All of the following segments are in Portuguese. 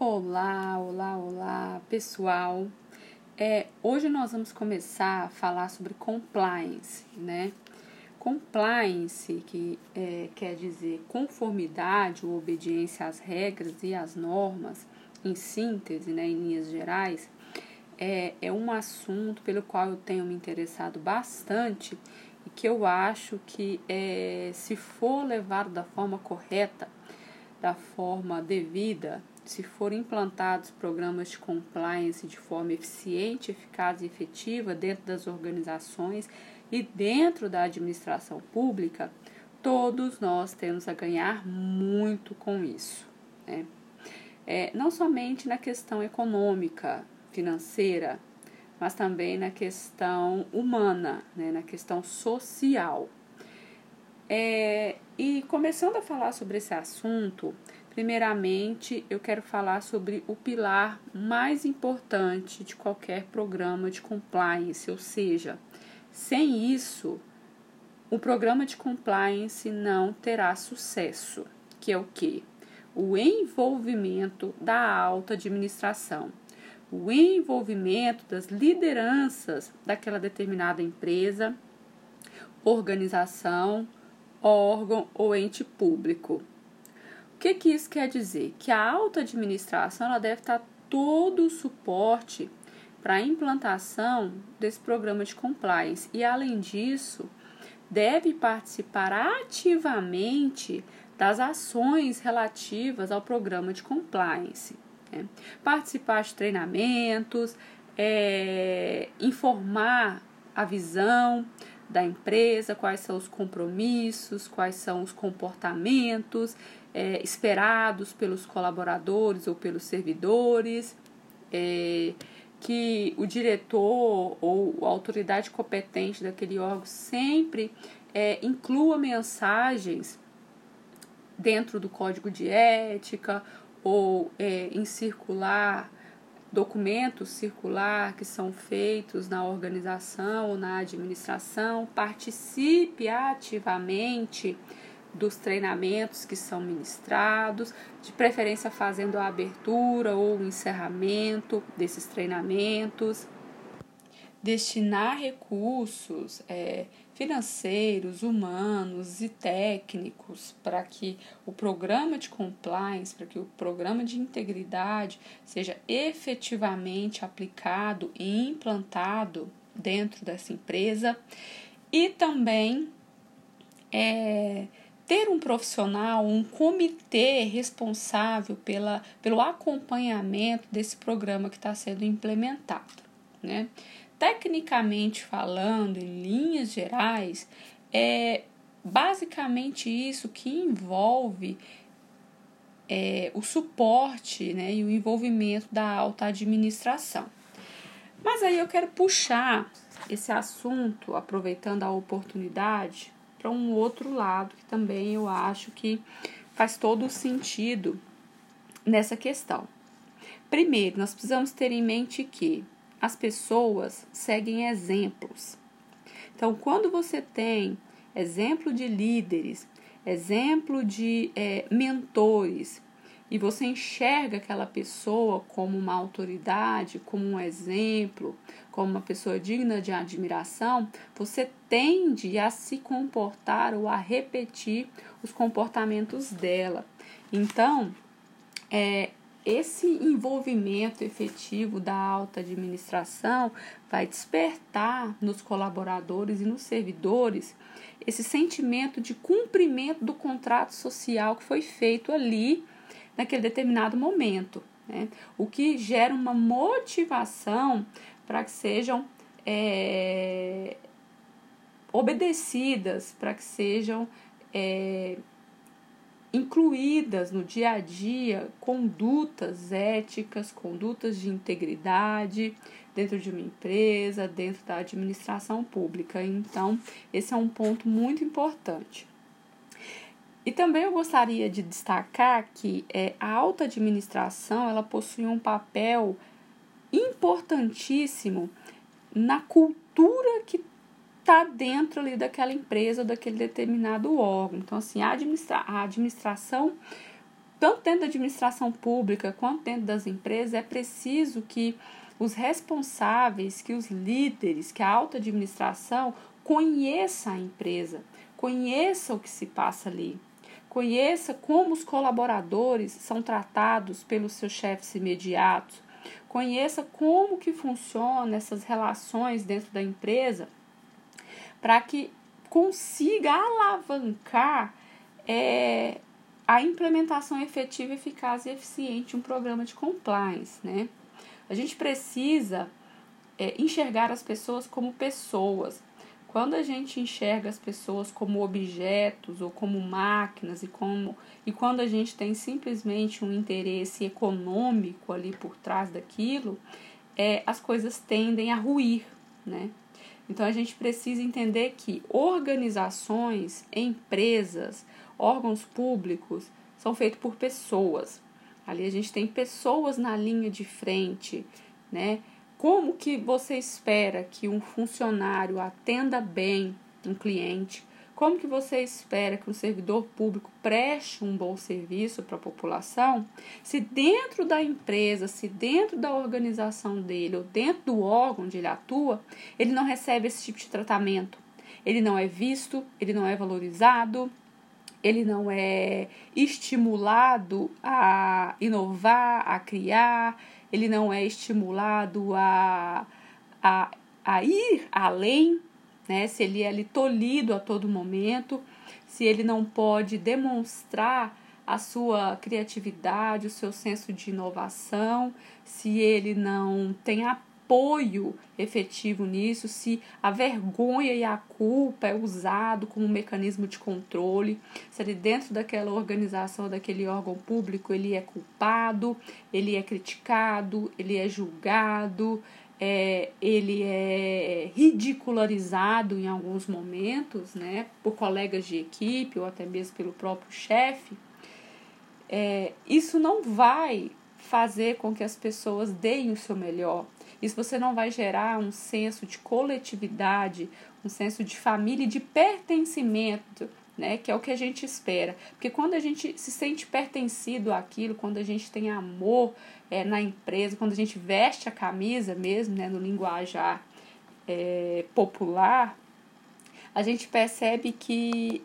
Olá, olá, olá, pessoal. É, hoje nós vamos começar a falar sobre compliance, né? Compliance, que é, quer dizer conformidade ou obediência às regras e às normas, em síntese, né, em linhas gerais, é, é um assunto pelo qual eu tenho me interessado bastante e que eu acho que, é, se for levado da forma correta, da forma devida, se forem implantados programas de compliance de forma eficiente, eficaz e efetiva dentro das organizações e dentro da administração pública, todos nós temos a ganhar muito com isso. Né? É, não somente na questão econômica, financeira, mas também na questão humana, né? na questão social. É, e começando a falar sobre esse assunto, Primeiramente, eu quero falar sobre o pilar mais importante de qualquer programa de compliance, ou seja, sem isso, o programa de compliance não terá sucesso, que é o que? O envolvimento da alta administração, o envolvimento das lideranças daquela determinada empresa, organização, órgão ou ente público. O que, que isso quer dizer? Que a alta administração ela deve estar todo o suporte para a implantação desse programa de compliance e, além disso, deve participar ativamente das ações relativas ao programa de compliance. Né? Participar de treinamentos, é, informar a visão da empresa, quais são os compromissos, quais são os comportamentos é, esperados pelos colaboradores ou pelos servidores, é, que o diretor ou a autoridade competente daquele órgão sempre é, inclua mensagens dentro do código de ética ou é, em circular documentos circular que são feitos na organização ou na administração, participe ativamente dos treinamentos que são ministrados, de preferência fazendo a abertura ou o encerramento desses treinamentos. Destinar recursos é, financeiros, humanos e técnicos para que o programa de compliance, para que o programa de integridade seja efetivamente aplicado e implantado dentro dessa empresa e também é, ter um profissional, um comitê responsável pela, pelo acompanhamento desse programa que está sendo implementado. Né? Tecnicamente falando, em linhas gerais, é basicamente isso que envolve é, o suporte né, e o envolvimento da alta administração. Mas aí eu quero puxar esse assunto, aproveitando a oportunidade, para um outro lado que também eu acho que faz todo o sentido nessa questão. Primeiro, nós precisamos ter em mente que as pessoas seguem exemplos. Então, quando você tem exemplo de líderes, exemplo de é, mentores, e você enxerga aquela pessoa como uma autoridade, como um exemplo, como uma pessoa digna de admiração, você tende a se comportar ou a repetir os comportamentos dela. Então, é, esse envolvimento efetivo da alta administração vai despertar nos colaboradores e nos servidores esse sentimento de cumprimento do contrato social que foi feito ali naquele determinado momento, né? o que gera uma motivação para que sejam é, obedecidas, para que sejam é, incluídas no dia a dia condutas éticas, condutas de integridade dentro de uma empresa, dentro da administração pública. Então, esse é um ponto muito importante. E também eu gostaria de destacar que é, a alta administração ela possui um papel importantíssimo na cultura que está dentro ali daquela empresa daquele determinado órgão. Então, assim, a, administra a administração tanto dentro da administração pública quanto dentro das empresas, é preciso que os responsáveis, que os líderes, que a alta administração conheça a empresa, conheça o que se passa ali, conheça como os colaboradores são tratados pelos seus chefes imediatos, conheça como que funcionam essas relações dentro da empresa, para que consiga alavancar é, a implementação efetiva, eficaz e eficiente de um programa de compliance, né? A gente precisa é, enxergar as pessoas como pessoas. Quando a gente enxerga as pessoas como objetos ou como máquinas e como e quando a gente tem simplesmente um interesse econômico ali por trás daquilo, é, as coisas tendem a ruir, né? Então a gente precisa entender que organizações, empresas, órgãos públicos são feitos por pessoas. Ali a gente tem pessoas na linha de frente, né? Como que você espera que um funcionário atenda bem um cliente? Como que você espera que um servidor público preste um bom serviço para a população se dentro da empresa, se dentro da organização dele ou dentro do órgão onde ele atua, ele não recebe esse tipo de tratamento? Ele não é visto, ele não é valorizado, ele não é estimulado a inovar, a criar, ele não é estimulado a, a, a ir além, né? se ele é ali tolhido a todo momento, se ele não pode demonstrar a sua criatividade, o seu senso de inovação, se ele não tem apoio efetivo nisso, se a vergonha e a culpa é usado como um mecanismo de controle, se ele dentro daquela organização, daquele órgão público, ele é culpado, ele é criticado, ele é julgado, é, ele é ridicularizado em alguns momentos, né, por colegas de equipe ou até mesmo pelo próprio chefe, é, isso não vai fazer com que as pessoas deem o seu melhor. Isso você não vai gerar um senso de coletividade, um senso de família e de pertencimento, né? Que é o que a gente espera. Porque quando a gente se sente pertencido àquilo, quando a gente tem amor é, na empresa, quando a gente veste a camisa mesmo, né? No linguajar é, popular, a gente percebe que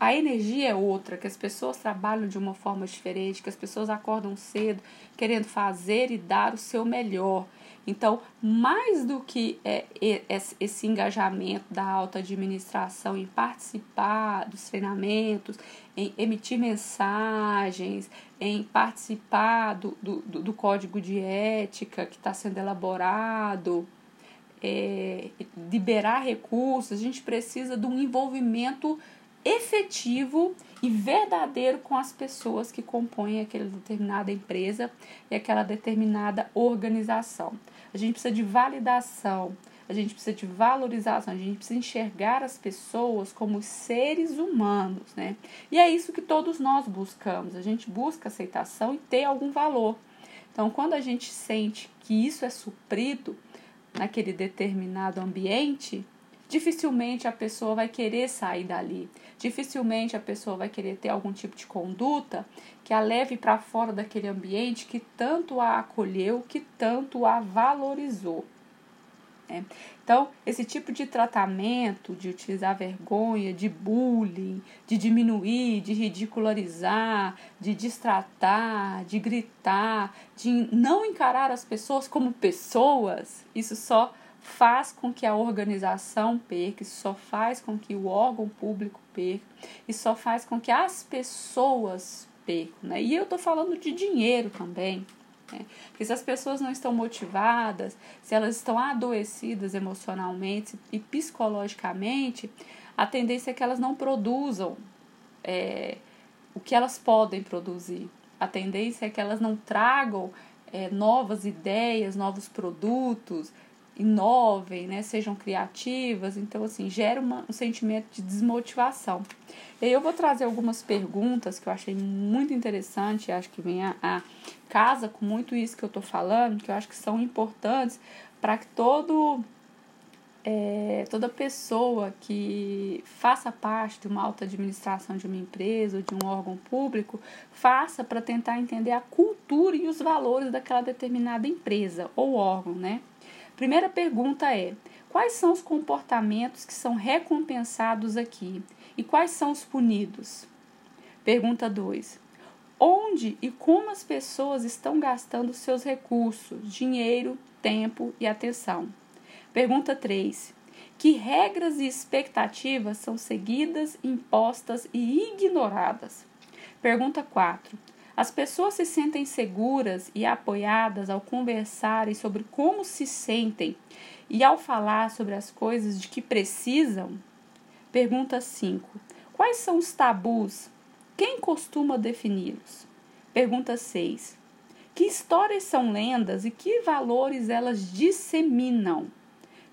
a energia é outra, que as pessoas trabalham de uma forma diferente, que as pessoas acordam cedo querendo fazer e dar o seu melhor. Então, mais do que é, esse engajamento da alta administração em participar dos treinamentos, em emitir mensagens, em participar do, do, do código de ética que está sendo elaborado, é, liberar recursos, a gente precisa de um envolvimento efetivo e verdadeiro com as pessoas que compõem aquela determinada empresa e aquela determinada organização. A gente precisa de validação, a gente precisa de valorização, a gente precisa enxergar as pessoas como seres humanos, né? E é isso que todos nós buscamos. A gente busca aceitação e ter algum valor. Então, quando a gente sente que isso é suprido naquele determinado ambiente, dificilmente a pessoa vai querer sair dali. Dificilmente a pessoa vai querer ter algum tipo de conduta que a leve para fora daquele ambiente que tanto a acolheu, que tanto a valorizou. Né? Então, esse tipo de tratamento, de utilizar vergonha, de bullying, de diminuir, de ridicularizar, de distratar, de gritar, de não encarar as pessoas como pessoas, isso só faz com que a organização perca, isso só faz com que o órgão público perca, isso só faz com que as pessoas percam. Né? E eu estou falando de dinheiro também. Né? Porque se as pessoas não estão motivadas, se elas estão adoecidas emocionalmente e psicologicamente, a tendência é que elas não produzam é, o que elas podem produzir. A tendência é que elas não tragam é, novas ideias, novos produtos, inovem, né, sejam criativas, então assim, gera uma, um sentimento de desmotivação. E aí eu vou trazer algumas perguntas que eu achei muito interessante, acho que vem a, a casa com muito isso que eu estou falando, que eu acho que são importantes para que todo é, toda pessoa que faça parte de uma alta administração de uma empresa ou de um órgão público faça para tentar entender a cultura e os valores daquela determinada empresa ou órgão, né? Primeira pergunta é: quais são os comportamentos que são recompensados aqui e quais são os punidos? Pergunta 2: onde e como as pessoas estão gastando seus recursos, dinheiro, tempo e atenção? Pergunta 3. Que regras e expectativas são seguidas, impostas e ignoradas? Pergunta 4. As pessoas se sentem seguras e apoiadas ao conversarem sobre como se sentem e ao falar sobre as coisas de que precisam? Pergunta 5. Quais são os tabus? Quem costuma defini-los? Pergunta 6. Que histórias são lendas e que valores elas disseminam?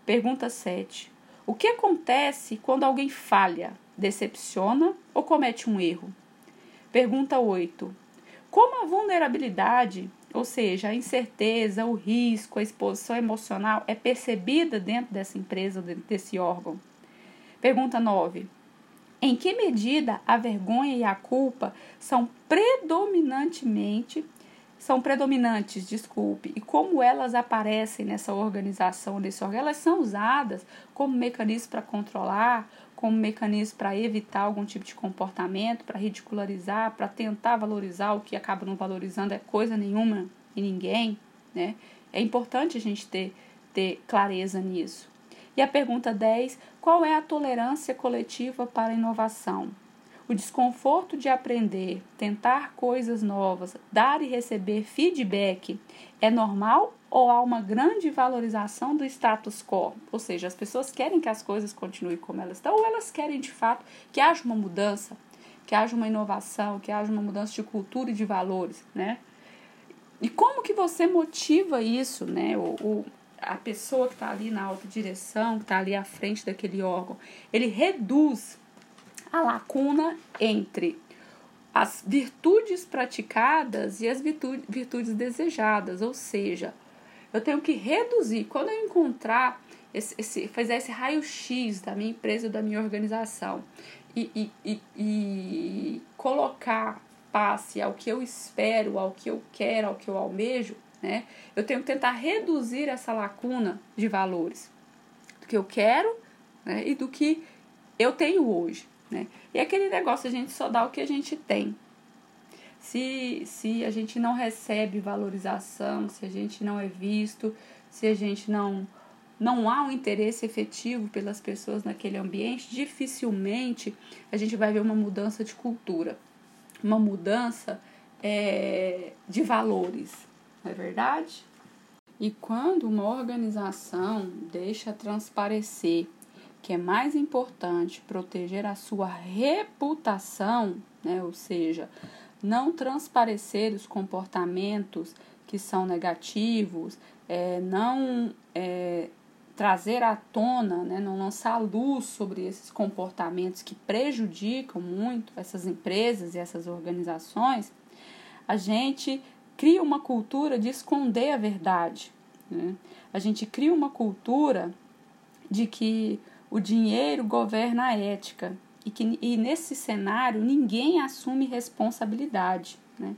Pergunta 7. O que acontece quando alguém falha, decepciona ou comete um erro? Pergunta 8. Como a vulnerabilidade, ou seja, a incerteza, o risco, a exposição emocional é percebida dentro dessa empresa, dentro desse órgão? Pergunta 9. Em que medida a vergonha e a culpa são predominantemente são predominantes, desculpe, e como elas aparecem nessa organização, nesse órgão, elas são usadas como mecanismo para controlar, como mecanismo para evitar algum tipo de comportamento, para ridicularizar, para tentar valorizar o que acaba não valorizando é coisa nenhuma e ninguém, né? É importante a gente ter, ter clareza nisso. E a pergunta 10, qual é a tolerância coletiva para a inovação? O desconforto de aprender, tentar coisas novas, dar e receber feedback é normal ou há uma grande valorização do status quo? Ou seja, as pessoas querem que as coisas continuem como elas estão ou elas querem de fato que haja uma mudança, que haja uma inovação, que haja uma mudança de cultura e de valores, né? E como que você motiva isso, né? O, o a pessoa que está ali na alta direção, que está ali à frente daquele órgão, ele reduz a lacuna entre as virtudes praticadas e as virtudes, virtudes desejadas, ou seja, eu tenho que reduzir. Quando eu encontrar, esse, esse, fazer esse raio-x da minha empresa, da minha organização e, e, e, e colocar passe ao que eu espero, ao que eu quero, ao que eu almejo, né? Eu tenho que tentar reduzir essa lacuna de valores do que eu quero né? e do que eu tenho hoje. Né? E aquele negócio, a gente só dá o que a gente tem. Se, se a gente não recebe valorização, se a gente não é visto, se a gente não, não há um interesse efetivo pelas pessoas naquele ambiente, dificilmente a gente vai ver uma mudança de cultura, uma mudança é, de valores, não é verdade? E quando uma organização deixa transparecer que é mais importante proteger a sua reputação, né? ou seja, não transparecer os comportamentos que são negativos, é, não é, trazer à tona, né? não lançar luz sobre esses comportamentos que prejudicam muito essas empresas e essas organizações, a gente cria uma cultura de esconder a verdade. Né? A gente cria uma cultura de que o dinheiro governa a ética e que e nesse cenário ninguém assume responsabilidade. Né?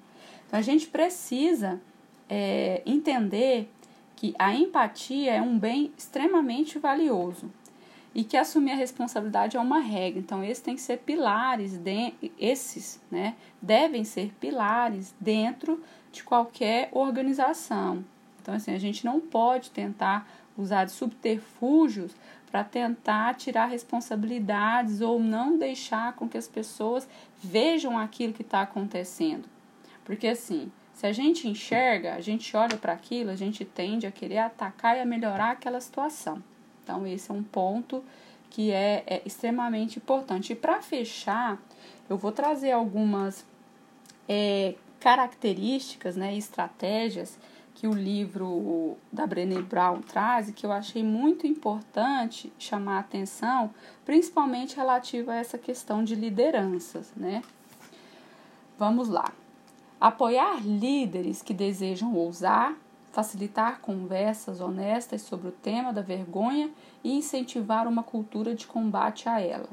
Então a gente precisa é, entender que a empatia é um bem extremamente valioso e que assumir a responsabilidade é uma regra. Então, esses têm que ser pilares, de, esses né, devem ser pilares dentro de qualquer organização. Então, assim, a gente não pode tentar usar de subterfúgios para tentar tirar responsabilidades ou não deixar com que as pessoas vejam aquilo que está acontecendo. Porque assim, se a gente enxerga, a gente olha para aquilo, a gente tende a querer atacar e a melhorar aquela situação. Então, esse é um ponto que é, é extremamente importante. E para fechar, eu vou trazer algumas é, características, né, estratégias que o livro da Brené Brown traz e que eu achei muito importante chamar a atenção, principalmente relativa a essa questão de lideranças, né? Vamos lá. Apoiar líderes que desejam ousar, facilitar conversas honestas sobre o tema da vergonha e incentivar uma cultura de combate a ela.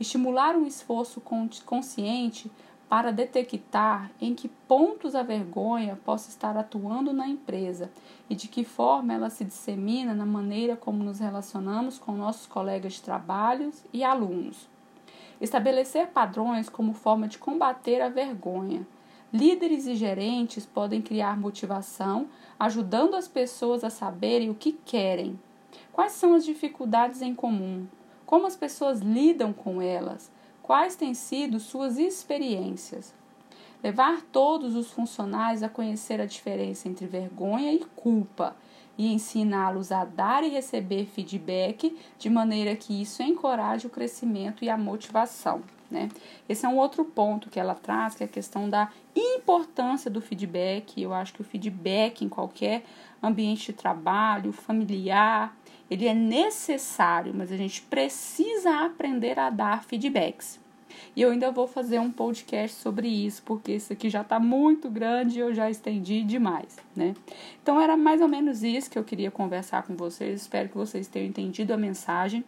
Estimular um esforço consciente para detectar em que pontos a vergonha possa estar atuando na empresa e de que forma ela se dissemina na maneira como nos relacionamos com nossos colegas de trabalho e alunos. Estabelecer padrões como forma de combater a vergonha. Líderes e gerentes podem criar motivação, ajudando as pessoas a saberem o que querem, quais são as dificuldades em comum, como as pessoas lidam com elas, quais têm sido suas experiências. Levar todos os funcionários a conhecer a diferença entre vergonha e culpa e ensiná-los a dar e receber feedback de maneira que isso encoraje o crescimento e a motivação. Né? Esse é um outro ponto que ela traz, que é a questão da importância do feedback. Eu acho que o feedback em qualquer ambiente de trabalho, familiar, ele é necessário, mas a gente precisa aprender a dar feedbacks. E eu ainda vou fazer um podcast sobre isso, porque isso aqui já está muito grande e eu já estendi demais, né? Então era mais ou menos isso que eu queria conversar com vocês. Espero que vocês tenham entendido a mensagem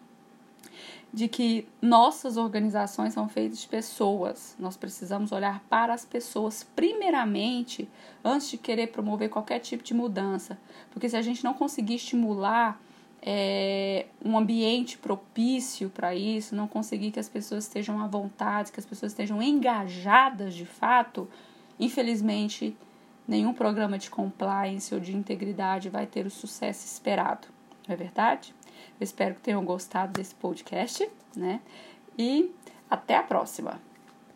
de que nossas organizações são feitas de pessoas. Nós precisamos olhar para as pessoas primeiramente antes de querer promover qualquer tipo de mudança, porque se a gente não conseguir estimular é, um ambiente propício para isso, não conseguir que as pessoas estejam à vontade, que as pessoas estejam engajadas de fato, infelizmente, nenhum programa de compliance ou de integridade vai ter o sucesso esperado. Não é verdade? Eu espero que tenham gostado desse podcast, né? E até a próxima!